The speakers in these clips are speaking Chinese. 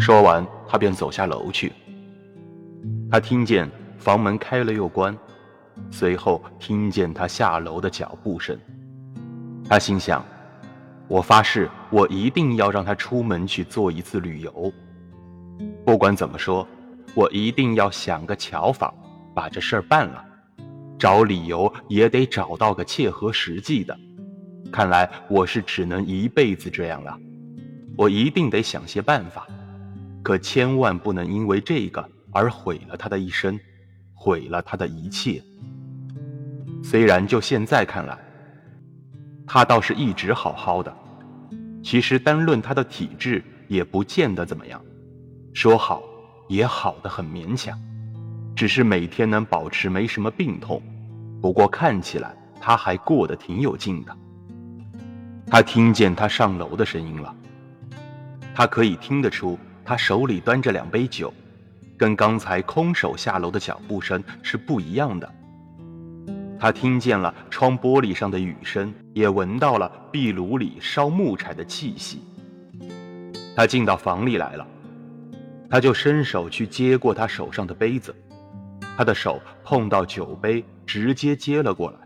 说完，他便走下楼去。他听见房门开了又关，随后听见他下楼的脚步声。他心想：“我发誓，我一定要让他出门去做一次旅游。不管怎么说，我一定要想个巧法，把这事儿办了。找理由也得找到个切合实际的。看来我是只能一辈子这样了。我一定得想些办法，可千万不能因为这个。”而毁了他的一生，毁了他的一切。虽然就现在看来，他倒是一直好好的。其实单论他的体质，也不见得怎么样。说好，也好的很勉强。只是每天能保持没什么病痛。不过看起来他还过得挺有劲的。他听见他上楼的声音了。他可以听得出，他手里端着两杯酒。跟刚才空手下楼的脚步声是不一样的。他听见了窗玻璃上的雨声，也闻到了壁炉里烧木柴的气息。他进到房里来了，他就伸手去接过他手上的杯子，他的手碰到酒杯，直接接了过来，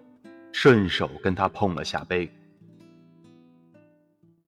顺手跟他碰了下杯。